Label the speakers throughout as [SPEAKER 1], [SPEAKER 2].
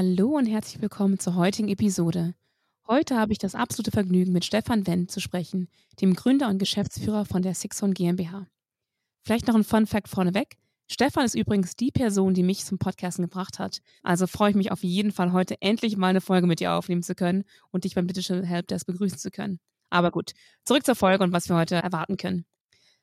[SPEAKER 1] Hallo und herzlich willkommen zur heutigen Episode. Heute habe ich das absolute Vergnügen, mit Stefan Wendt zu sprechen, dem Gründer und Geschäftsführer von der Sixon GmbH. Vielleicht noch ein Fun Fact vorneweg. Stefan ist übrigens die Person, die mich zum Podcasten gebracht hat. Also freue ich mich auf jeden Fall heute endlich mal eine Folge mit dir aufnehmen zu können und dich beim Digital Helpdesk begrüßen zu können. Aber gut, zurück zur Folge und was wir heute erwarten können.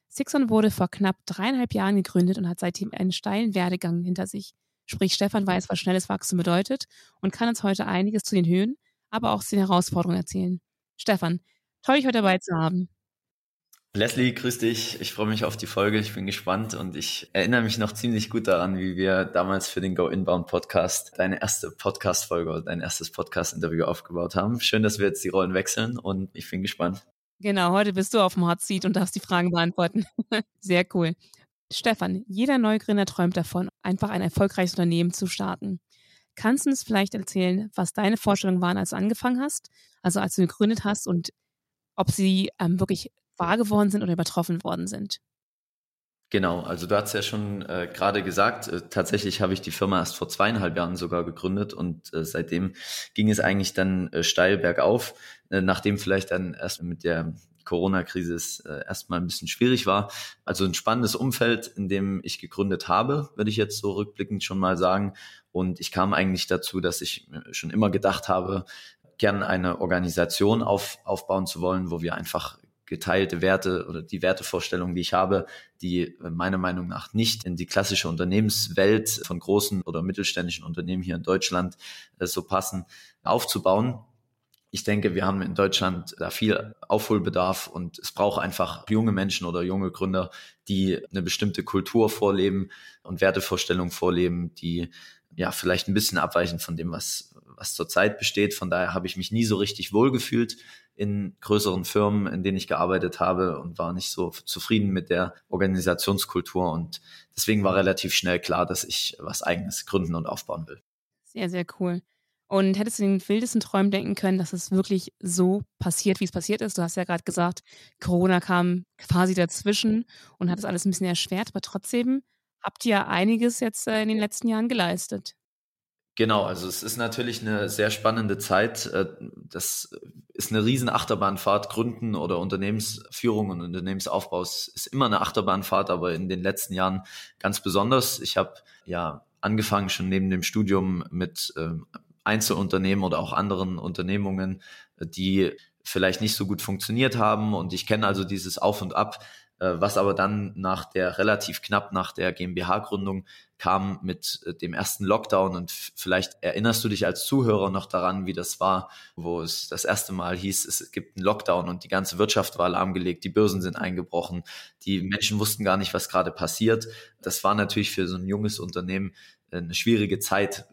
[SPEAKER 1] Sixon wurde vor knapp dreieinhalb Jahren gegründet und hat seitdem einen steilen Werdegang hinter sich. Sprich, Stefan weiß, was schnelles Wachstum bedeutet und kann uns heute einiges zu den Höhen, aber auch zu den Herausforderungen erzählen. Stefan, toll, dich heute dabei zu haben.
[SPEAKER 2] Leslie, grüß dich. Ich freue mich auf die Folge. Ich bin gespannt und ich erinnere mich noch ziemlich gut daran, wie wir damals für den Go Inbound Podcast deine erste Podcast-Folge oder dein erstes Podcast-Interview aufgebaut haben. Schön, dass wir jetzt die Rollen wechseln und ich bin gespannt.
[SPEAKER 1] Genau, heute bist du auf dem Hot Seat und darfst die Fragen beantworten. Sehr cool. Stefan, jeder Neugründer träumt davon, einfach ein erfolgreiches Unternehmen zu starten. Kannst du uns vielleicht erzählen, was deine Vorstellungen waren, als du angefangen hast, also als du gegründet hast und ob sie ähm, wirklich wahr geworden sind oder übertroffen worden sind?
[SPEAKER 2] Genau, also du hast ja schon äh, gerade gesagt, äh, tatsächlich habe ich die Firma erst vor zweieinhalb Jahren sogar gegründet und äh, seitdem ging es eigentlich dann äh, steil bergauf, äh, nachdem vielleicht dann erst mit der Corona-Krise es äh, erstmal ein bisschen schwierig war. Also ein spannendes Umfeld, in dem ich gegründet habe, würde ich jetzt so rückblickend schon mal sagen. Und ich kam eigentlich dazu, dass ich schon immer gedacht habe, gern eine Organisation auf, aufbauen zu wollen, wo wir einfach geteilte Werte oder die Wertevorstellungen, die ich habe, die äh, meiner Meinung nach nicht in die klassische Unternehmenswelt von großen oder mittelständischen Unternehmen hier in Deutschland äh, so passen, aufzubauen ich denke, wir haben in Deutschland da viel Aufholbedarf und es braucht einfach junge Menschen oder junge Gründer, die eine bestimmte Kultur vorleben und Wertevorstellungen vorleben, die ja vielleicht ein bisschen abweichen von dem, was, was zurzeit besteht. Von daher habe ich mich nie so richtig wohlgefühlt in größeren Firmen, in denen ich gearbeitet habe und war nicht so zufrieden mit der Organisationskultur. Und deswegen war relativ schnell klar, dass ich was eigenes gründen und aufbauen will.
[SPEAKER 1] Sehr, sehr cool. Und hättest du den wildesten Träumen denken können, dass es wirklich so passiert, wie es passiert ist? Du hast ja gerade gesagt, Corona kam quasi dazwischen und hat es alles ein bisschen erschwert, aber trotzdem habt ihr einiges jetzt äh, in den letzten Jahren geleistet.
[SPEAKER 2] Genau, also es ist natürlich eine sehr spannende Zeit. Äh, das ist eine riesen Achterbahnfahrt. Gründen oder Unternehmensführung und Unternehmensaufbau ist immer eine Achterbahnfahrt, aber in den letzten Jahren ganz besonders. Ich habe ja angefangen schon neben dem Studium mit ähm, Einzelunternehmen oder auch anderen Unternehmungen, die vielleicht nicht so gut funktioniert haben. Und ich kenne also dieses Auf und Ab, äh, was aber dann nach der relativ knapp nach der GmbH-Gründung kam mit äh, dem ersten Lockdown. Und vielleicht erinnerst du dich als Zuhörer noch daran, wie das war, wo es das erste Mal hieß, es gibt einen Lockdown und die ganze Wirtschaft war lahmgelegt, die Börsen sind eingebrochen, die Menschen wussten gar nicht, was gerade passiert. Das war natürlich für so ein junges Unternehmen eine schwierige Zeit,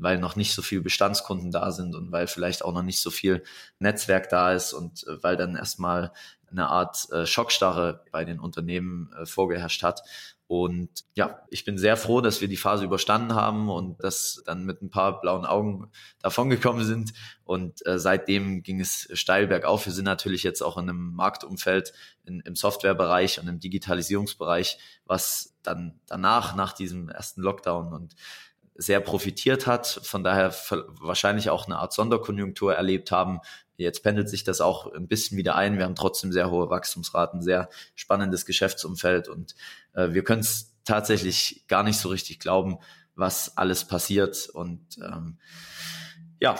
[SPEAKER 2] weil noch nicht so viel Bestandskunden da sind und weil vielleicht auch noch nicht so viel Netzwerk da ist und äh, weil dann erstmal eine Art äh, Schockstarre bei den Unternehmen äh, vorgeherrscht hat. Und ja, ich bin sehr froh, dass wir die Phase überstanden haben und dass dann mit ein paar blauen Augen davongekommen sind. Und äh, seitdem ging es steil bergauf. Wir sind natürlich jetzt auch in einem Marktumfeld in, im Softwarebereich und im Digitalisierungsbereich, was dann danach, nach diesem ersten Lockdown und sehr profitiert hat, von daher wahrscheinlich auch eine Art Sonderkonjunktur erlebt haben. Jetzt pendelt sich das auch ein bisschen wieder ein. Wir haben trotzdem sehr hohe Wachstumsraten, sehr spannendes Geschäftsumfeld und äh, wir können es tatsächlich gar nicht so richtig glauben, was alles passiert. Und ähm, ja,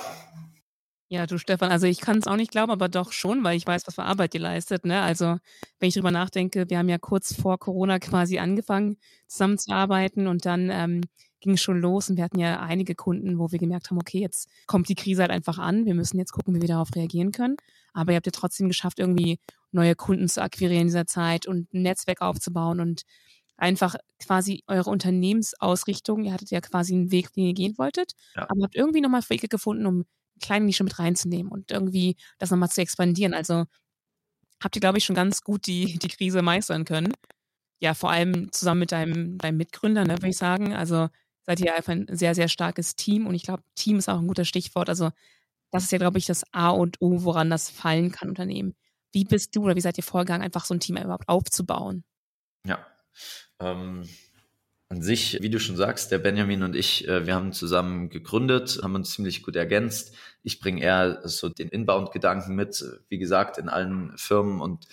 [SPEAKER 1] ja, du Stefan, also ich kann es auch nicht glauben, aber doch schon, weil ich weiß, was für Arbeit ihr leistet. Ne? Also wenn ich drüber nachdenke, wir haben ja kurz vor Corona quasi angefangen zusammenzuarbeiten und dann ähm, ging schon los und wir hatten ja einige Kunden, wo wir gemerkt haben, okay, jetzt kommt die Krise halt einfach an, wir müssen jetzt gucken, wie wir darauf reagieren können. Aber ihr habt ja trotzdem geschafft, irgendwie neue Kunden zu akquirieren in dieser Zeit und ein Netzwerk aufzubauen und einfach quasi eure Unternehmensausrichtung, ihr hattet ja quasi einen Weg, den ihr gehen wolltet, ja. aber habt irgendwie nochmal Wege gefunden, um kleine Nische mit reinzunehmen und irgendwie das nochmal zu expandieren. Also habt ihr, glaube ich, schon ganz gut die, die Krise meistern können. Ja, vor allem zusammen mit deinem, deinem Mitgründer, ne, würde ich sagen. Also seid ihr einfach ein sehr, sehr starkes Team und ich glaube, Team ist auch ein guter Stichwort. Also das ist ja, glaube ich, das A und O, woran das fallen kann, Unternehmen. Wie bist du oder wie seid ihr vorgegangen, einfach so ein Team überhaupt aufzubauen?
[SPEAKER 2] Ja, ähm, An sich, wie du schon sagst, der Benjamin und ich, äh, wir haben zusammen gegründet, haben uns ziemlich gut ergänzt. Ich bringe eher so den Inbound-Gedanken mit. Wie gesagt, in allen Firmen und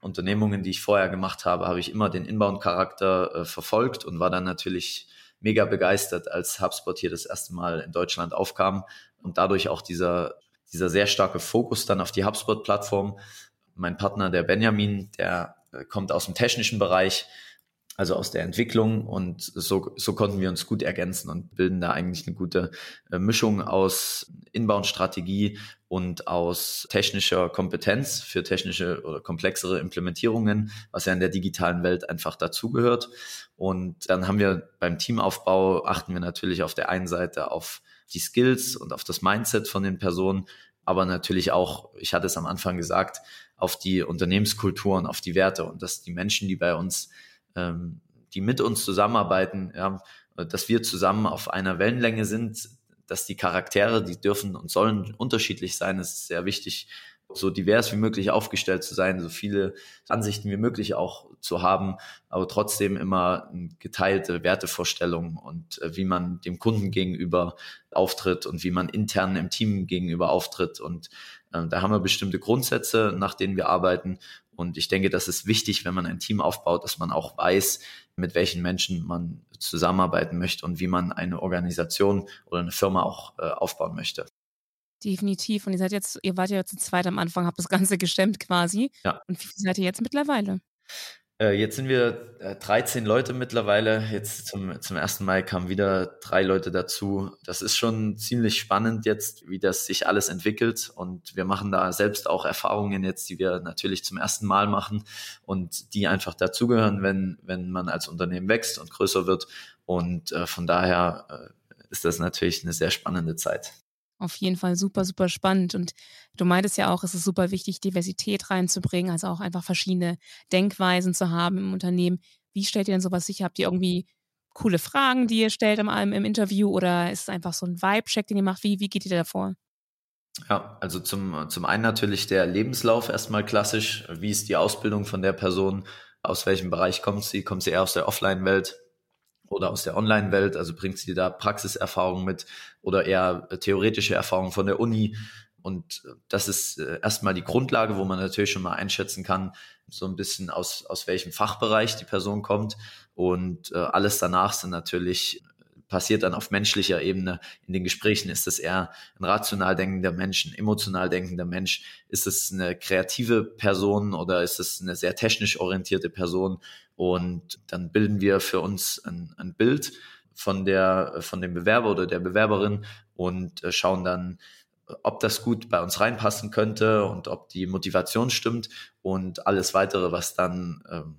[SPEAKER 2] Unternehmungen, die ich vorher gemacht habe, habe ich immer den Inbound-Charakter äh, verfolgt und war dann natürlich mega begeistert, als HubSpot hier das erste Mal in Deutschland aufkam und dadurch auch dieser, dieser sehr starke Fokus dann auf die HubSpot-Plattform. Mein Partner, der Benjamin, der äh, kommt aus dem technischen Bereich, also aus der Entwicklung und so, so konnten wir uns gut ergänzen und bilden da eigentlich eine gute äh, Mischung aus Inbound-Strategie und aus technischer Kompetenz für technische oder komplexere Implementierungen, was ja in der digitalen Welt einfach dazugehört. Und dann haben wir beim Teamaufbau achten wir natürlich auf der einen Seite auf die Skills und auf das Mindset von den Personen, aber natürlich auch, ich hatte es am Anfang gesagt, auf die Unternehmenskultur und auf die Werte und dass die Menschen, die bei uns ähm, die mit uns zusammenarbeiten, ja, dass wir zusammen auf einer Wellenlänge sind, dass die Charaktere, die dürfen und sollen unterschiedlich sein, es ist sehr wichtig, so divers wie möglich aufgestellt zu sein, so viele Ansichten wie möglich auch zu haben, aber trotzdem immer geteilte Wertevorstellungen und äh, wie man dem Kunden gegenüber auftritt und wie man intern im Team gegenüber auftritt. Und äh, da haben wir bestimmte Grundsätze, nach denen wir arbeiten. Und ich denke, das ist wichtig, wenn man ein Team aufbaut, dass man auch weiß, mit welchen Menschen man zusammenarbeiten möchte und wie man eine Organisation oder eine Firma auch äh, aufbauen möchte.
[SPEAKER 1] Definitiv. Und ihr seid jetzt, ihr wart ja zu zweit am Anfang, habt das Ganze gestemmt quasi. Ja. Und wie seid ihr jetzt mittlerweile?
[SPEAKER 2] Äh, jetzt sind wir äh, 13 Leute mittlerweile. Jetzt zum, zum ersten Mal kamen wieder drei Leute dazu. Das ist schon ziemlich spannend jetzt, wie das sich alles entwickelt. Und wir machen da selbst auch Erfahrungen jetzt, die wir natürlich zum ersten Mal machen und die einfach dazugehören, wenn, wenn man als Unternehmen wächst und größer wird. Und äh, von daher äh, ist das natürlich eine sehr spannende Zeit.
[SPEAKER 1] Auf jeden Fall super, super spannend. Und du meintest ja auch, es ist super wichtig, Diversität reinzubringen, also auch einfach verschiedene Denkweisen zu haben im Unternehmen. Wie stellt ihr denn sowas sicher? Habt ihr irgendwie coole Fragen, die ihr stellt im, im Interview oder ist es einfach so ein Vibe-Check, den ihr macht? Wie, wie geht ihr da vor?
[SPEAKER 2] Ja, also zum, zum einen natürlich der Lebenslauf erstmal klassisch. Wie ist die Ausbildung von der Person? Aus welchem Bereich kommt sie? Kommt sie eher aus der Offline-Welt? Oder aus der Online-Welt, also bringt sie da Praxiserfahrung mit oder eher theoretische Erfahrung von der Uni. Und das ist äh, erstmal die Grundlage, wo man natürlich schon mal einschätzen kann, so ein bisschen aus, aus welchem Fachbereich die Person kommt. Und äh, alles danach sind natürlich passiert dann auf menschlicher Ebene in den Gesprächen? Ist es eher ein rational denkender Mensch, ein emotional denkender Mensch? Ist es eine kreative Person oder ist es eine sehr technisch orientierte Person? Und dann bilden wir für uns ein, ein Bild von der, von dem Bewerber oder der Bewerberin und äh, schauen dann, ob das gut bei uns reinpassen könnte und ob die Motivation stimmt und alles weitere, was dann ähm,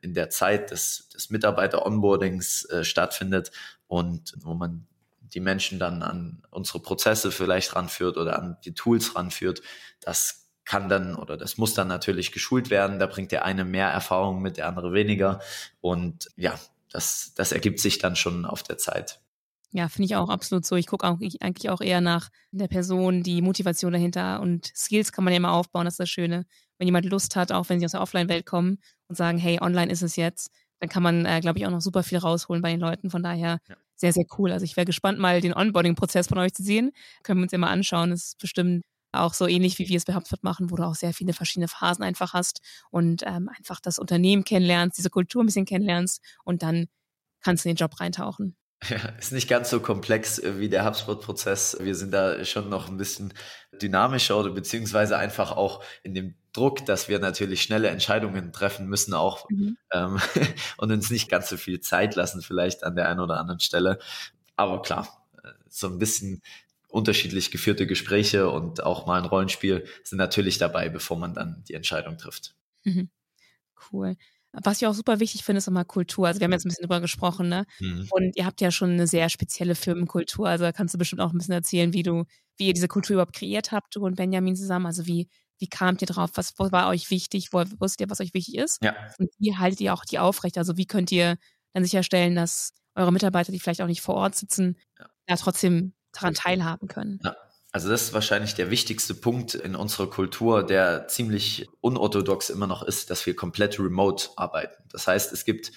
[SPEAKER 2] in der Zeit des, des Mitarbeiter-Onboardings äh, stattfindet und wo man die Menschen dann an unsere Prozesse vielleicht ranführt oder an die Tools ranführt, das kann dann oder das muss dann natürlich geschult werden. Da bringt der eine mehr Erfahrung mit, der andere weniger. Und ja, das, das ergibt sich dann schon auf der Zeit.
[SPEAKER 1] Ja, finde ich auch absolut so. Ich gucke auch ich, eigentlich auch eher nach der Person, die Motivation dahinter und Skills kann man ja immer aufbauen, das ist das Schöne. Wenn jemand Lust hat, auch wenn sie aus der Offline-Welt kommen und sagen, hey, online ist es jetzt, dann kann man, äh, glaube ich, auch noch super viel rausholen bei den Leuten. Von daher ja. sehr, sehr cool. Also ich wäre gespannt, mal den Onboarding-Prozess von euch zu sehen. Können wir uns ja mal anschauen. Das ist bestimmt auch so ähnlich, wie wir es bei HubSpot machen, wo du auch sehr viele verschiedene Phasen einfach hast und ähm, einfach das Unternehmen kennenlernst, diese Kultur ein bisschen kennenlernst und dann kannst du in den Job reintauchen.
[SPEAKER 2] Ja, ist nicht ganz so komplex äh, wie der HubSpot-Prozess. Wir sind da schon noch ein bisschen dynamischer oder beziehungsweise einfach auch in dem Druck, dass wir natürlich schnelle Entscheidungen treffen müssen auch mhm. ähm, und uns nicht ganz so viel Zeit lassen vielleicht an der einen oder anderen Stelle. Aber klar, äh, so ein bisschen unterschiedlich geführte Gespräche und auch mal ein Rollenspiel sind natürlich dabei, bevor man dann die Entscheidung trifft. Mhm.
[SPEAKER 1] Cool. Was ich auch super wichtig finde, ist immer Kultur. Also wir haben jetzt ein bisschen drüber gesprochen, ne? Mhm. Und ihr habt ja schon eine sehr spezielle Firmenkultur. Also da kannst du bestimmt auch ein bisschen erzählen, wie du, wie ihr diese Kultur überhaupt kreiert habt, du und Benjamin zusammen. Also wie, wie kamt ihr drauf? Was war euch wichtig? Wo wusstet ihr, was euch wichtig ist? Ja. Und wie haltet ihr auch die aufrecht? Also wie könnt ihr dann sicherstellen, dass eure Mitarbeiter, die vielleicht auch nicht vor Ort sitzen, ja, ja trotzdem daran teilhaben können?
[SPEAKER 2] Ja. Also das ist wahrscheinlich der wichtigste Punkt in unserer Kultur, der ziemlich unorthodox immer noch ist, dass wir komplett remote arbeiten. Das heißt, es gibt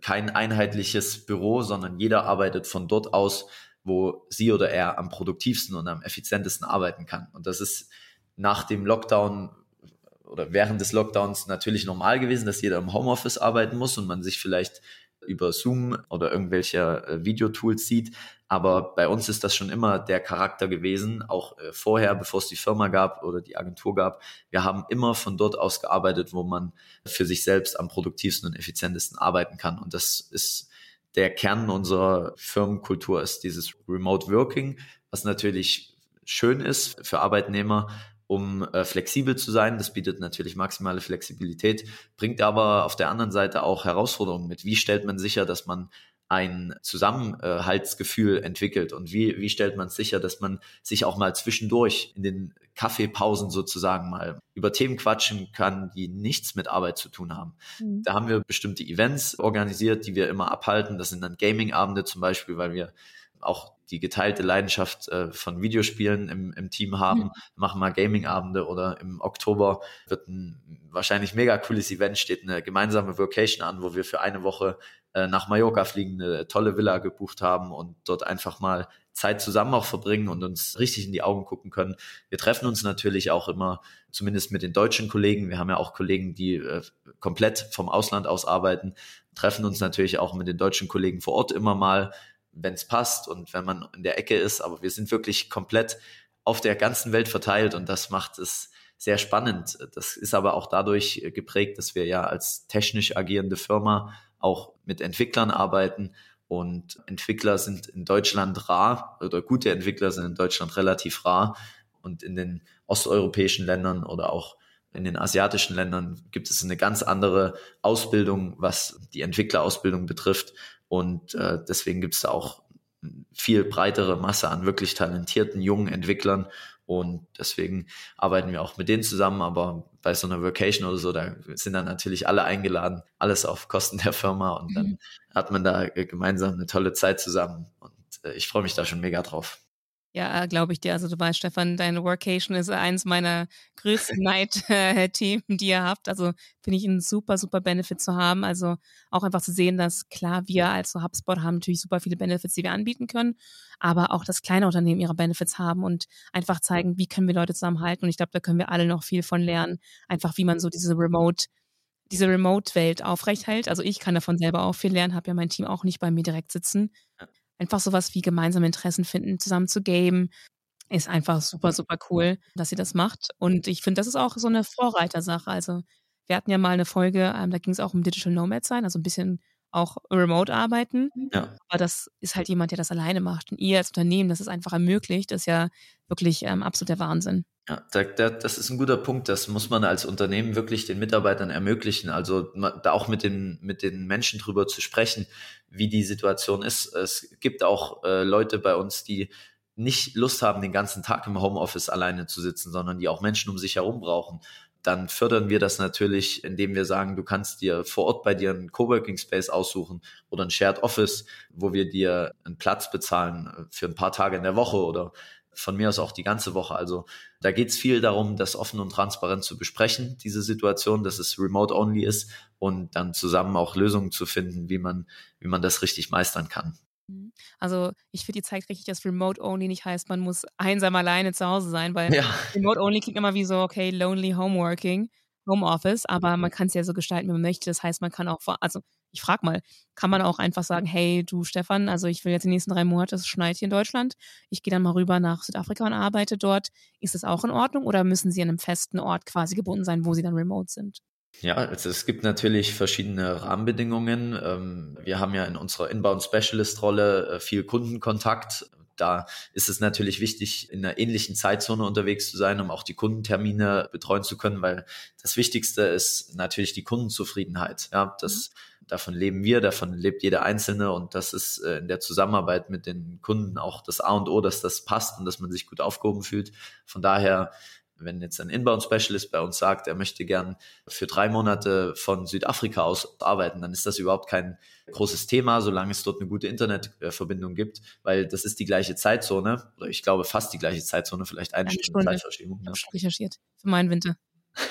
[SPEAKER 2] kein einheitliches Büro, sondern jeder arbeitet von dort aus, wo sie oder er am produktivsten und am effizientesten arbeiten kann. Und das ist nach dem Lockdown oder während des Lockdowns natürlich normal gewesen, dass jeder im Homeoffice arbeiten muss und man sich vielleicht über Zoom oder irgendwelche äh, Videotools sieht. Aber bei uns ist das schon immer der Charakter gewesen, auch äh, vorher, bevor es die Firma gab oder die Agentur gab. Wir haben immer von dort aus gearbeitet, wo man für sich selbst am produktivsten und effizientesten arbeiten kann. Und das ist der Kern unserer Firmenkultur, ist dieses Remote Working, was natürlich schön ist für Arbeitnehmer, um äh, flexibel zu sein. Das bietet natürlich maximale Flexibilität, bringt aber auf der anderen Seite auch Herausforderungen mit. Wie stellt man sicher, dass man ein Zusammenhaltsgefühl entwickelt und wie, wie stellt man sicher, dass man sich auch mal zwischendurch in den Kaffeepausen sozusagen mal über Themen quatschen kann, die nichts mit Arbeit zu tun haben. Mhm. Da haben wir bestimmte Events organisiert, die wir immer abhalten. Das sind dann Gaming-Abende zum Beispiel, weil wir auch die geteilte Leidenschaft äh, von Videospielen im, im Team haben, mhm. machen mal Gaming-Abende oder im Oktober wird ein wahrscheinlich mega cooles Event, steht eine gemeinsame Vocation an, wo wir für eine Woche äh, nach Mallorca fliegen, eine tolle Villa gebucht haben und dort einfach mal Zeit zusammen auch verbringen und uns richtig in die Augen gucken können. Wir treffen uns natürlich auch immer, zumindest mit den deutschen Kollegen. Wir haben ja auch Kollegen, die äh, komplett vom Ausland aus arbeiten, treffen uns natürlich auch mit den deutschen Kollegen vor Ort immer mal, wenn es passt und wenn man in der Ecke ist. Aber wir sind wirklich komplett auf der ganzen Welt verteilt und das macht es sehr spannend. Das ist aber auch dadurch geprägt, dass wir ja als technisch agierende Firma auch mit Entwicklern arbeiten und Entwickler sind in Deutschland rar oder gute Entwickler sind in Deutschland relativ rar und in den osteuropäischen Ländern oder auch in den asiatischen Ländern gibt es eine ganz andere Ausbildung, was die Entwicklerausbildung betrifft. Und äh, deswegen gibt es da auch viel breitere Masse an wirklich talentierten jungen Entwicklern. Und deswegen arbeiten wir auch mit denen zusammen. Aber bei so einer Vacation oder so, da sind dann natürlich alle eingeladen, alles auf Kosten der Firma. Und dann mhm. hat man da gemeinsam eine tolle Zeit zusammen. Und äh, ich freue mich da schon mega drauf.
[SPEAKER 1] Ja, glaube ich dir. Also du weißt, Stefan, deine Workation ist eins meiner größten Night-Themen, die ihr habt. Also finde ich ein super, super Benefit zu haben. Also auch einfach zu sehen, dass klar, wir als so HubSpot haben natürlich super viele Benefits, die wir anbieten können, aber auch, dass kleine Unternehmen ihre Benefits haben und einfach zeigen, wie können wir Leute zusammenhalten. Und ich glaube, da können wir alle noch viel von lernen. Einfach, wie man so diese Remote diese Remote-Welt aufrecht hält. Also ich kann davon selber auch viel lernen, habe ja mein Team auch nicht bei mir direkt sitzen einfach sowas wie gemeinsame Interessen finden, zusammen zu gamen, ist einfach super, super cool, dass sie das macht. Und ich finde, das ist auch so eine Vorreitersache. Also wir hatten ja mal eine Folge, ähm, da ging es auch um Digital Nomad sein, also ein bisschen auch remote arbeiten. Ja. Aber das ist halt jemand, der das alleine macht. Und ihr als Unternehmen, das ist einfach ermöglicht, das ist ja wirklich ähm, absoluter Wahnsinn.
[SPEAKER 2] Ja, da, da, das ist ein guter Punkt. Das muss man als Unternehmen wirklich den Mitarbeitern ermöglichen. Also da auch mit den, mit den Menschen drüber zu sprechen, wie die Situation ist. Es gibt auch äh, Leute bei uns, die nicht Lust haben, den ganzen Tag im Homeoffice alleine zu sitzen, sondern die auch Menschen um sich herum brauchen. Dann fördern wir das natürlich, indem wir sagen, du kannst dir vor Ort bei dir einen Coworking Space aussuchen oder ein Shared Office, wo wir dir einen Platz bezahlen äh, für ein paar Tage in der Woche oder von mir aus auch die ganze Woche. Also da geht es viel darum, das offen und transparent zu besprechen, diese Situation, dass es remote-only ist und dann zusammen auch Lösungen zu finden, wie man, wie man das richtig meistern kann.
[SPEAKER 1] Mhm. Also ich finde, die zeigt richtig, dass Remote-Only nicht heißt, man muss einsam alleine zu Hause sein, weil ja. Remote-Only klingt immer wie so, okay, lonely homeworking, Homeoffice, aber man kann es ja so gestalten, wie man möchte. Das heißt, man kann auch, also ich frage mal, kann man auch einfach sagen, hey, du Stefan, also ich will jetzt die nächsten drei Monate, es schneit hier in Deutschland, ich gehe dann mal rüber nach Südafrika und arbeite dort. Ist das auch in Ordnung oder müssen Sie an einem festen Ort quasi gebunden sein, wo Sie dann remote sind?
[SPEAKER 2] Ja, also es gibt natürlich verschiedene Rahmenbedingungen. Ähm, wir haben ja in unserer Inbound Specialist Rolle äh, viel Kundenkontakt. Da ist es natürlich wichtig, in einer ähnlichen Zeitzone unterwegs zu sein, um auch die Kundentermine betreuen zu können, weil das Wichtigste ist natürlich die Kundenzufriedenheit. Ja, das, mhm. davon leben wir, davon lebt jeder Einzelne und das ist äh, in der Zusammenarbeit mit den Kunden auch das A und O, dass das passt und dass man sich gut aufgehoben fühlt. Von daher wenn jetzt ein Inbound-Specialist bei uns sagt, er möchte gern für drei Monate von Südafrika aus arbeiten, dann ist das überhaupt kein großes Thema, solange es dort eine gute Internetverbindung gibt, weil das ist die gleiche Zeitzone, oder ich glaube fast die gleiche Zeitzone, vielleicht eine, eine Stunde, Zeitverschiebung.
[SPEAKER 1] Ich habe recherchiert für meinen Winter.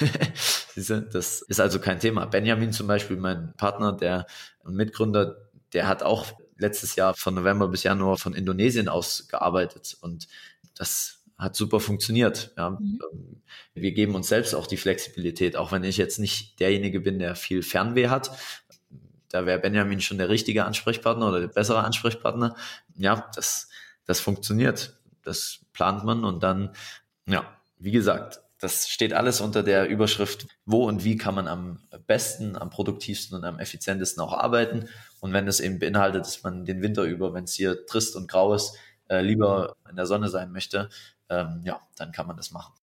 [SPEAKER 2] Das ist also kein Thema. Benjamin zum Beispiel, mein Partner, der Mitgründer, der hat auch letztes Jahr von November bis Januar von Indonesien aus gearbeitet und das hat super funktioniert. Ja. Mhm. Ähm, wir geben uns selbst auch die Flexibilität, auch wenn ich jetzt nicht derjenige bin, der viel Fernweh hat. Da wäre Benjamin schon der richtige Ansprechpartner oder der bessere Ansprechpartner. Ja, das, das funktioniert. Das plant man und dann, ja, wie gesagt, das steht alles unter der Überschrift, wo und wie kann man am besten, am produktivsten und am effizientesten auch arbeiten. Und wenn es eben beinhaltet, dass man den Winter über, wenn es hier trist und grau ist, äh, lieber in der Sonne sein möchte, ähm, ja, dann kann man das machen.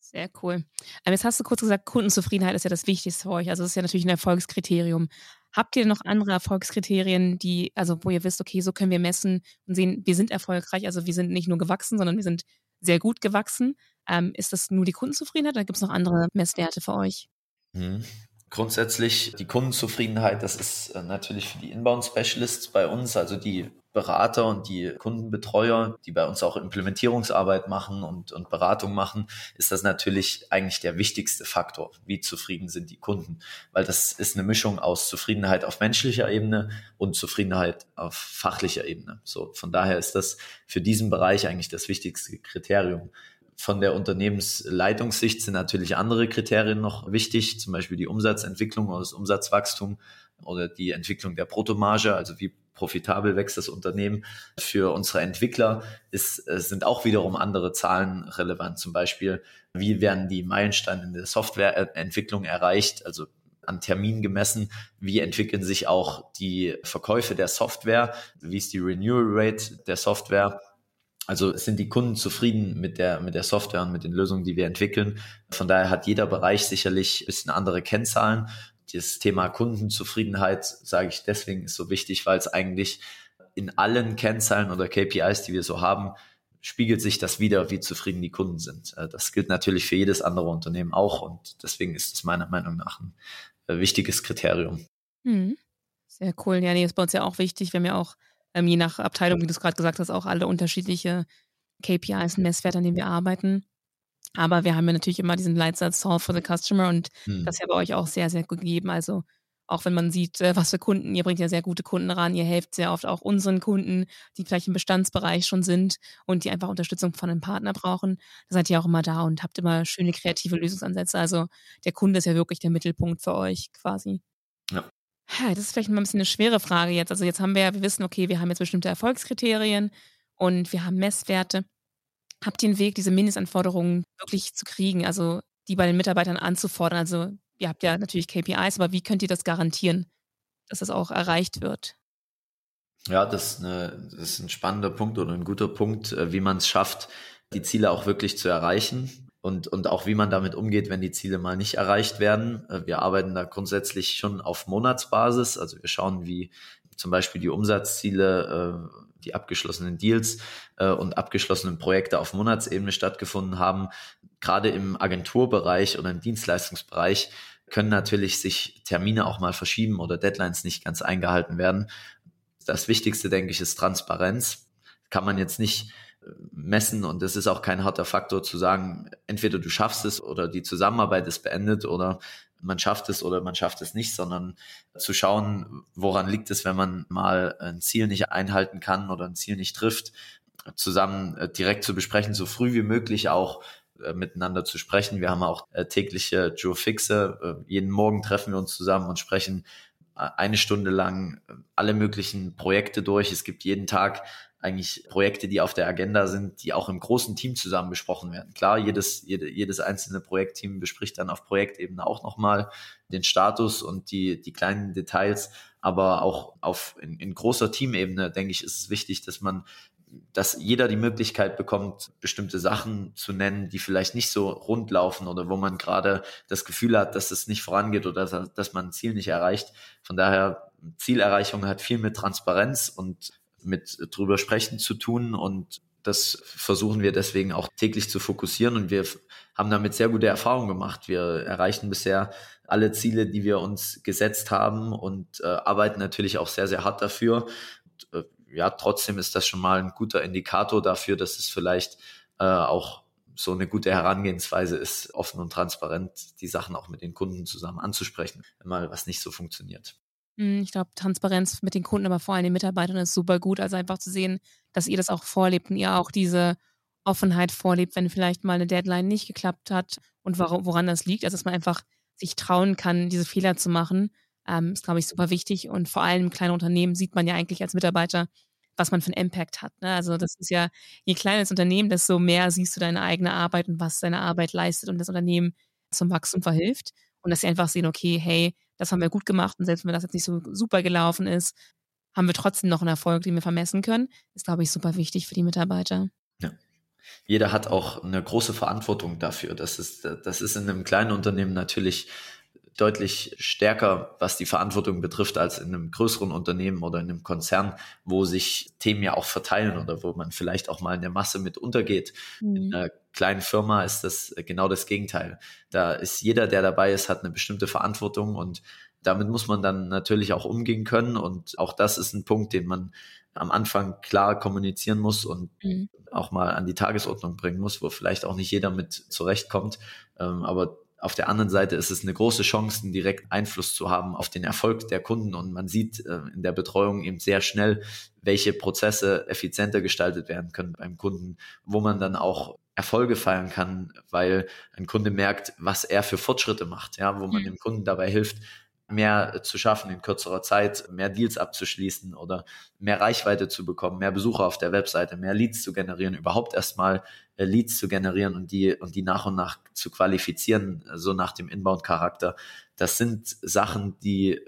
[SPEAKER 1] Sehr cool. Ähm, jetzt hast du kurz gesagt, Kundenzufriedenheit ist ja das Wichtigste für euch. Also das ist ja natürlich ein Erfolgskriterium. Habt ihr noch andere Erfolgskriterien, die, also wo ihr wisst, okay, so können wir messen und sehen, wir sind erfolgreich, also wir sind nicht nur gewachsen, sondern wir sind sehr gut gewachsen. Ähm, ist das nur die Kundenzufriedenheit oder gibt es noch andere Messwerte für euch?
[SPEAKER 2] Mhm. Grundsätzlich die Kundenzufriedenheit, das ist äh, natürlich für die Inbound Specialists bei uns, also die Berater und die Kundenbetreuer, die bei uns auch Implementierungsarbeit machen und, und Beratung machen, ist das natürlich eigentlich der wichtigste Faktor. Wie zufrieden sind die Kunden? Weil das ist eine Mischung aus Zufriedenheit auf menschlicher Ebene und Zufriedenheit auf fachlicher Ebene. So, von daher ist das für diesen Bereich eigentlich das wichtigste Kriterium. Von der Unternehmensleitungssicht sind natürlich andere Kriterien noch wichtig, zum Beispiel die Umsatzentwicklung oder das Umsatzwachstum oder die Entwicklung der Bruttomarge, also wie profitabel wächst das Unternehmen. Für unsere Entwickler ist, sind auch wiederum andere Zahlen relevant. Zum Beispiel, wie werden die Meilensteine in der Softwareentwicklung erreicht? Also an Termin gemessen, wie entwickeln sich auch die Verkäufe der Software, wie ist die Renewal Rate der Software. Also sind die Kunden zufrieden mit der, mit der Software und mit den Lösungen, die wir entwickeln. Von daher hat jeder Bereich sicherlich ein bisschen andere Kennzahlen das Thema Kundenzufriedenheit, sage ich deswegen, ist so wichtig, weil es eigentlich in allen Kennzahlen oder KPIs, die wir so haben, spiegelt sich das wieder, wie zufrieden die Kunden sind. Äh, das gilt natürlich für jedes andere Unternehmen auch und deswegen ist es meiner Meinung nach ein äh, wichtiges Kriterium.
[SPEAKER 1] Mhm. Sehr cool. Ja, nee, ist bei uns ja auch wichtig. Wir haben ja auch, ähm, je nach Abteilung, wie du es gerade gesagt hast, auch alle unterschiedliche KPIs und Messwerte, an denen wir arbeiten. Aber wir haben ja natürlich immer diesen Leitsatz Solve for the Customer und hm. das ist ja bei euch auch sehr, sehr gut gegeben. Also auch wenn man sieht, äh, was für Kunden, ihr bringt ja sehr gute Kunden ran, ihr helft sehr oft auch unseren Kunden, die vielleicht im Bestandsbereich schon sind und die einfach Unterstützung von einem Partner brauchen. Da seid ihr auch immer da und habt immer schöne kreative Lösungsansätze. Also der Kunde ist ja wirklich der Mittelpunkt für euch quasi. Ja. Das ist vielleicht mal ein bisschen eine schwere Frage jetzt. Also jetzt haben wir ja, wir wissen, okay, wir haben jetzt bestimmte Erfolgskriterien und wir haben Messwerte habt ihr einen Weg, diese Mindestanforderungen wirklich zu kriegen, also die bei den Mitarbeitern anzufordern? Also ihr habt ja natürlich KPIs, aber wie könnt ihr das garantieren, dass das auch erreicht wird?
[SPEAKER 2] Ja, das ist, eine, das ist ein spannender Punkt oder ein guter Punkt, äh, wie man es schafft, die Ziele auch wirklich zu erreichen und, und auch wie man damit umgeht, wenn die Ziele mal nicht erreicht werden. Äh, wir arbeiten da grundsätzlich schon auf Monatsbasis. Also wir schauen, wie zum Beispiel die Umsatzziele äh, die abgeschlossenen Deals äh, und abgeschlossenen Projekte auf Monatsebene stattgefunden haben. Gerade im Agenturbereich oder im Dienstleistungsbereich können natürlich sich Termine auch mal verschieben oder Deadlines nicht ganz eingehalten werden. Das Wichtigste, denke ich, ist Transparenz. Kann man jetzt nicht äh, messen und es ist auch kein harter Faktor zu sagen, entweder du schaffst es oder die Zusammenarbeit ist beendet oder man schafft es oder man schafft es nicht, sondern zu schauen, woran liegt es, wenn man mal ein Ziel nicht einhalten kann oder ein Ziel nicht trifft, zusammen äh, direkt zu besprechen, so früh wie möglich auch äh, miteinander zu sprechen. Wir haben auch äh, tägliche Joe Fixe. jeden Morgen treffen wir uns zusammen und sprechen eine Stunde lang alle möglichen Projekte durch. Es gibt jeden Tag eigentlich Projekte, die auf der Agenda sind, die auch im großen Team zusammen besprochen werden. Klar, jedes, jede, jedes einzelne Projektteam bespricht dann auf Projektebene auch nochmal den Status und die, die kleinen Details, aber auch auf in, in großer Teamebene, denke ich, ist es wichtig, dass man dass jeder die Möglichkeit bekommt, bestimmte Sachen zu nennen, die vielleicht nicht so rund laufen oder wo man gerade das Gefühl hat, dass es nicht vorangeht oder dass, dass man ein Ziel nicht erreicht. Von daher, Zielerreichung hat viel mit Transparenz und mit drüber sprechen zu tun und das versuchen wir deswegen auch täglich zu fokussieren und wir haben damit sehr gute Erfahrungen gemacht. Wir erreichen bisher alle Ziele, die wir uns gesetzt haben und äh, arbeiten natürlich auch sehr, sehr hart dafür. Und, äh, ja, trotzdem ist das schon mal ein guter Indikator dafür, dass es vielleicht äh, auch so eine gute Herangehensweise ist, offen und transparent die Sachen auch mit den Kunden zusammen anzusprechen, wenn mal was nicht so funktioniert.
[SPEAKER 1] Hm, ich glaube, Transparenz mit den Kunden, aber vor allem den Mitarbeitern ist super gut. Also einfach zu sehen, dass ihr das auch vorlebt und ihr auch diese Offenheit vorlebt, wenn vielleicht mal eine Deadline nicht geklappt hat und woran das liegt. Also dass man einfach sich trauen kann, diese Fehler zu machen, ähm, ist, glaube ich, super wichtig. Und vor allem im kleinen Unternehmen sieht man ja eigentlich als Mitarbeiter, was man für einen Impact hat. Ne? Also das ist ja, je kleiner das Unternehmen, desto mehr siehst du deine eigene Arbeit und was deine Arbeit leistet und das Unternehmen zum Wachstum verhilft. Und dass sie einfach sehen, okay, hey, das haben wir gut gemacht und selbst wenn das jetzt nicht so super gelaufen ist, haben wir trotzdem noch einen Erfolg, den wir vermessen können, ist, glaube ich, super wichtig für die Mitarbeiter.
[SPEAKER 2] Ja. Jeder hat auch eine große Verantwortung dafür. Das ist, das ist in einem kleinen Unternehmen natürlich deutlich stärker, was die Verantwortung betrifft, als in einem größeren Unternehmen oder in einem Konzern, wo sich Themen ja auch verteilen oder wo man vielleicht auch mal in der Masse mit untergeht. Mhm. In einer kleinen Firma ist das genau das Gegenteil. Da ist jeder, der dabei ist, hat eine bestimmte Verantwortung und damit muss man dann natürlich auch umgehen können und auch das ist ein Punkt, den man am Anfang klar kommunizieren muss und mhm. auch mal an die Tagesordnung bringen muss, wo vielleicht auch nicht jeder mit zurechtkommt. Ähm, aber auf der anderen Seite ist es eine große Chance, einen direkten Einfluss zu haben auf den Erfolg der Kunden. Und man sieht äh, in der Betreuung eben sehr schnell, welche Prozesse effizienter gestaltet werden können beim Kunden, wo man dann auch Erfolge feiern kann, weil ein Kunde merkt, was er für Fortschritte macht, ja, wo man mhm. dem Kunden dabei hilft, mehr zu schaffen in kürzerer Zeit, mehr Deals abzuschließen oder mehr Reichweite zu bekommen, mehr Besucher auf der Webseite, mehr Leads zu generieren, überhaupt erstmal äh, Leads zu generieren und die und die nach und nach zu qualifizieren, so nach dem Inbound-Charakter. Das sind Sachen, die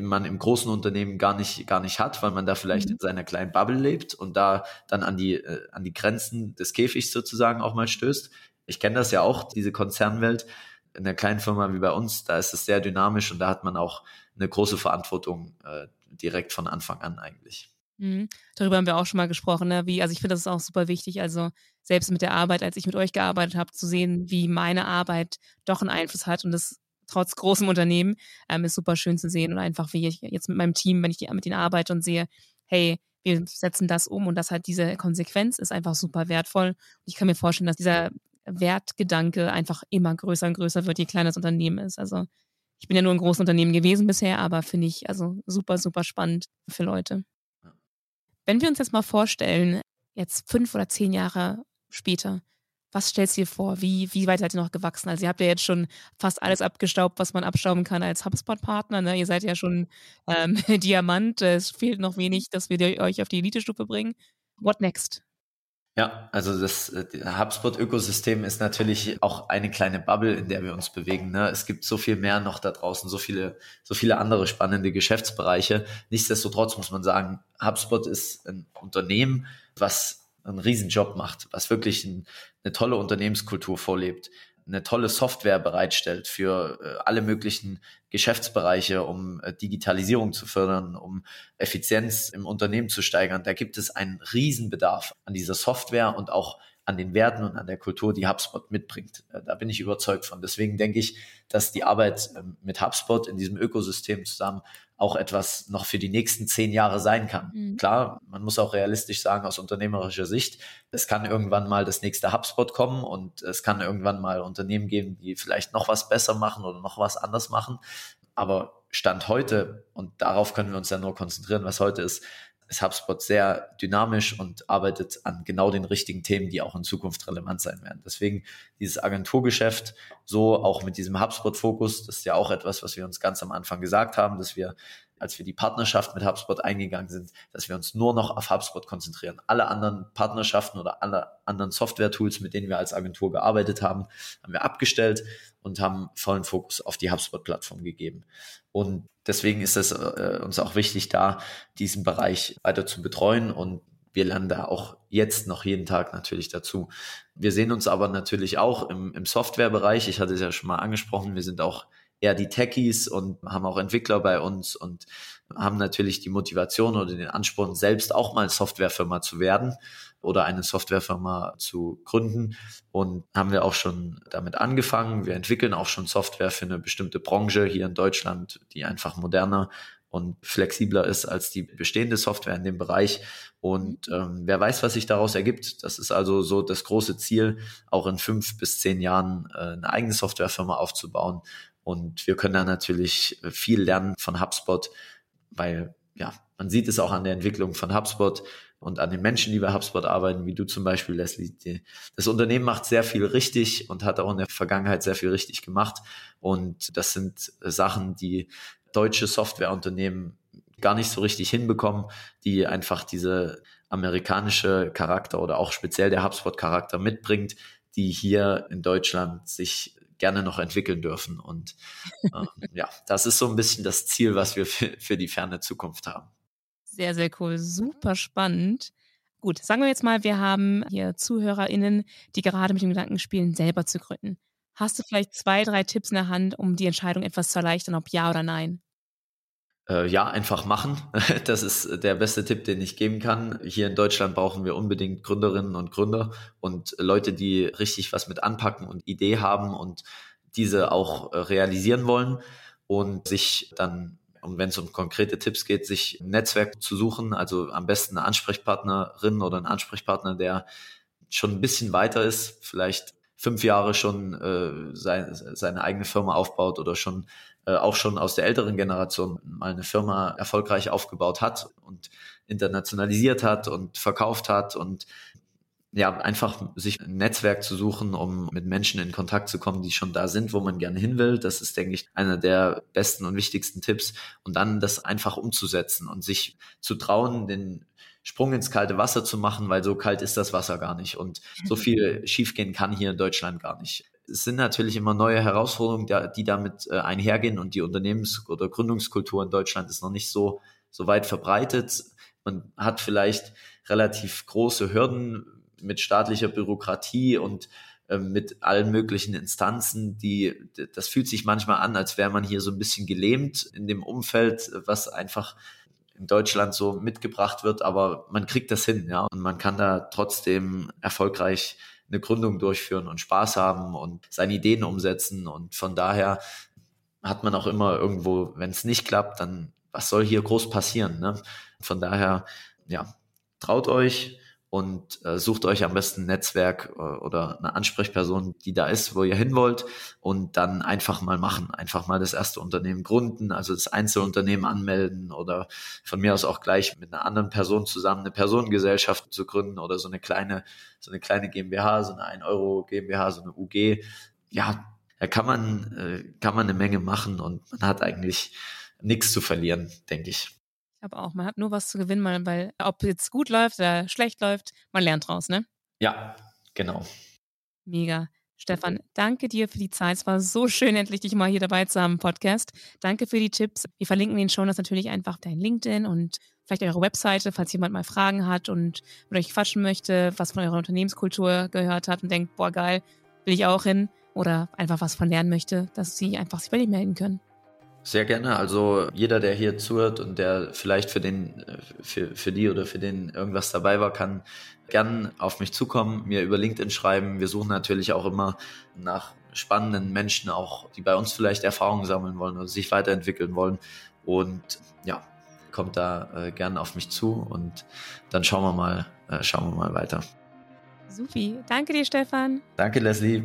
[SPEAKER 2] man im großen Unternehmen gar nicht gar nicht hat, weil man da vielleicht mhm. in seiner kleinen Bubble lebt und da dann an die äh, an die Grenzen des Käfigs sozusagen auch mal stößt. Ich kenne das ja auch, diese Konzernwelt in einer kleinen Firma wie bei uns, da ist es sehr dynamisch und da hat man auch eine große Verantwortung äh, direkt von Anfang an eigentlich.
[SPEAKER 1] Mhm. Darüber haben wir auch schon mal gesprochen, ne? wie, also ich finde das ist auch super wichtig, also selbst mit der Arbeit, als ich mit euch gearbeitet habe, zu sehen, wie meine Arbeit doch einen Einfluss hat und das trotz großem Unternehmen ähm, ist super schön zu sehen und einfach wie ich jetzt mit meinem Team, wenn ich mit ihnen arbeite und sehe, hey, wir setzen das um und das hat diese Konsequenz, ist einfach super wertvoll. Und ich kann mir vorstellen, dass dieser Wertgedanke einfach immer größer und größer wird, je kleiner das Unternehmen ist. Also ich bin ja nur ein großes Unternehmen gewesen bisher, aber finde ich also super, super spannend für Leute. Wenn wir uns jetzt mal vorstellen, jetzt fünf oder zehn Jahre später, was stellst du dir vor? Wie, wie weit seid ihr noch gewachsen? Also ihr habt ja jetzt schon fast alles abgestaubt, was man abstauben kann als HubSpot-Partner. Ne? Ihr seid ja schon ähm, Diamant. Es fehlt noch wenig, dass wir euch auf die Elite-Stufe bringen. What next?
[SPEAKER 2] Ja, also das äh, HubSpot-Ökosystem ist natürlich auch eine kleine Bubble, in der wir uns bewegen. Ne? Es gibt so viel mehr noch da draußen, so viele, so viele andere spannende Geschäftsbereiche. Nichtsdestotrotz muss man sagen, HubSpot ist ein Unternehmen, was einen Riesenjob macht, was wirklich ein, eine tolle Unternehmenskultur vorlebt eine tolle Software bereitstellt für äh, alle möglichen Geschäftsbereiche, um äh, Digitalisierung zu fördern, um Effizienz im Unternehmen zu steigern. Da gibt es einen Riesenbedarf an dieser Software und auch an den Werten und an der Kultur, die HubSpot mitbringt. Äh, da bin ich überzeugt von. Deswegen denke ich, dass die Arbeit ähm, mit HubSpot in diesem Ökosystem zusammen auch etwas noch für die nächsten zehn Jahre sein kann. Mhm. Klar, man muss auch realistisch sagen, aus unternehmerischer Sicht, es kann irgendwann mal das nächste HubSpot kommen und es kann irgendwann mal Unternehmen geben, die vielleicht noch was besser machen oder noch was anders machen. Aber Stand heute, und darauf können wir uns ja nur konzentrieren, was heute ist, ist HubSpot sehr dynamisch und arbeitet an genau den richtigen Themen, die auch in Zukunft relevant sein werden. Deswegen dieses Agenturgeschäft, so auch mit diesem HubSpot-Fokus, das ist ja auch etwas, was wir uns ganz am Anfang gesagt haben, dass wir als wir die Partnerschaft mit HubSpot eingegangen sind, dass wir uns nur noch auf HubSpot konzentrieren. Alle anderen Partnerschaften oder alle anderen Software-Tools, mit denen wir als Agentur gearbeitet haben, haben wir abgestellt und haben vollen Fokus auf die HubSpot-Plattform gegeben. Und deswegen ist es äh, uns auch wichtig, da diesen Bereich weiter zu betreuen und wir lernen da auch jetzt noch jeden Tag natürlich dazu. Wir sehen uns aber natürlich auch im, im Softwarebereich. Ich hatte es ja schon mal angesprochen. Wir sind auch eher die Techies und haben auch Entwickler bei uns und haben natürlich die Motivation oder den Ansporn, selbst auch mal Softwarefirma zu werden oder eine Softwarefirma zu gründen. Und haben wir auch schon damit angefangen. Wir entwickeln auch schon Software für eine bestimmte Branche hier in Deutschland, die einfach moderner und flexibler ist als die bestehende Software in dem Bereich. Und ähm, wer weiß, was sich daraus ergibt. Das ist also so das große Ziel, auch in fünf bis zehn Jahren äh, eine eigene Softwarefirma aufzubauen. Und wir können da natürlich viel lernen von HubSpot, weil ja, man sieht es auch an der Entwicklung von HubSpot und an den Menschen, die bei HubSpot arbeiten, wie du zum Beispiel, Leslie. Das Unternehmen macht sehr viel richtig und hat auch in der Vergangenheit sehr viel richtig gemacht. Und das sind Sachen, die deutsche Softwareunternehmen gar nicht so richtig hinbekommen, die einfach diese amerikanische Charakter oder auch speziell der HubSpot-Charakter mitbringt, die hier in Deutschland sich gerne noch entwickeln dürfen. Und äh, ja, das ist so ein bisschen das Ziel, was wir für, für die ferne Zukunft haben.
[SPEAKER 1] Sehr, sehr cool. Super spannend. Gut, sagen wir jetzt mal, wir haben hier ZuhörerInnen, die gerade mit dem Gedanken spielen, selber zu gründen. Hast du vielleicht zwei, drei Tipps in der Hand, um die Entscheidung etwas zu erleichtern, ob ja oder nein?
[SPEAKER 2] Äh, ja, einfach machen. Das ist der beste Tipp, den ich geben kann. Hier in Deutschland brauchen wir unbedingt Gründerinnen und Gründer und Leute, die richtig was mit anpacken und Idee haben und diese auch äh, realisieren wollen und sich dann, und wenn es um konkrete Tipps geht, sich ein Netzwerk zu suchen, also am besten eine Ansprechpartnerin oder ein Ansprechpartner, der schon ein bisschen weiter ist, vielleicht fünf Jahre schon äh, sein, seine eigene Firma aufbaut oder schon äh, auch schon aus der älteren Generation mal eine Firma erfolgreich aufgebaut hat und internationalisiert hat und verkauft hat und ja, einfach sich ein Netzwerk zu suchen, um mit Menschen in Kontakt zu kommen, die schon da sind, wo man gerne hin will. Das ist, denke ich, einer der besten und wichtigsten Tipps. Und dann das einfach umzusetzen und sich zu trauen, den Sprung ins kalte Wasser zu machen, weil so kalt ist das Wasser gar nicht. Und so viel schiefgehen kann hier in Deutschland gar nicht. Es sind natürlich immer neue Herausforderungen, die damit äh, einhergehen und die Unternehmens- oder Gründungskultur in Deutschland ist noch nicht so, so weit verbreitet. Man hat vielleicht relativ große Hürden mit staatlicher Bürokratie und ähm, mit allen möglichen Instanzen, die, das fühlt sich manchmal an, als wäre man hier so ein bisschen gelähmt in dem Umfeld, was einfach in Deutschland so mitgebracht wird, aber man kriegt das hin, ja, und man kann da trotzdem erfolgreich eine Gründung durchführen und Spaß haben und seine Ideen umsetzen und von daher hat man auch immer irgendwo, wenn es nicht klappt, dann was soll hier groß passieren, ne? Von daher, ja, traut euch, und äh, sucht euch am besten ein Netzwerk äh, oder eine Ansprechperson, die da ist, wo ihr hin wollt. Und dann einfach mal machen, einfach mal das erste Unternehmen gründen, also das Einzelunternehmen anmelden oder von mir aus auch gleich mit einer anderen Person zusammen eine Personengesellschaft zu gründen oder so eine kleine, so eine kleine GmbH, so eine 1 Euro GmbH, so eine UG. Ja, da kann man, äh, kann man eine Menge machen und man hat eigentlich nichts zu verlieren, denke ich
[SPEAKER 1] glaube auch, man hat nur was zu gewinnen, weil ob jetzt gut läuft oder schlecht läuft, man lernt draus, ne?
[SPEAKER 2] Ja, genau.
[SPEAKER 1] Mega. Stefan, danke dir für die Zeit. Es war so schön, endlich dich mal hier dabei zu haben im Podcast. Danke für die Tipps. Wir verlinken in den Show natürlich einfach dein LinkedIn und vielleicht eure Webseite, falls jemand mal Fragen hat und mit euch quatschen möchte, was von eurer Unternehmenskultur gehört hat und denkt, boah, geil, will ich auch hin oder einfach was von lernen möchte, dass sie einfach sich bei dir melden können.
[SPEAKER 2] Sehr gerne. Also jeder, der hier zuhört und der vielleicht für den, für, für die oder für den irgendwas dabei war, kann gern auf mich zukommen, mir über LinkedIn schreiben. Wir suchen natürlich auch immer nach spannenden Menschen, auch die bei uns vielleicht Erfahrungen sammeln wollen oder sich weiterentwickeln wollen. Und ja, kommt da äh, gern auf mich zu und dann schauen wir mal, äh, schauen wir mal weiter.
[SPEAKER 1] Supi. Danke dir, Stefan.
[SPEAKER 2] Danke, Leslie.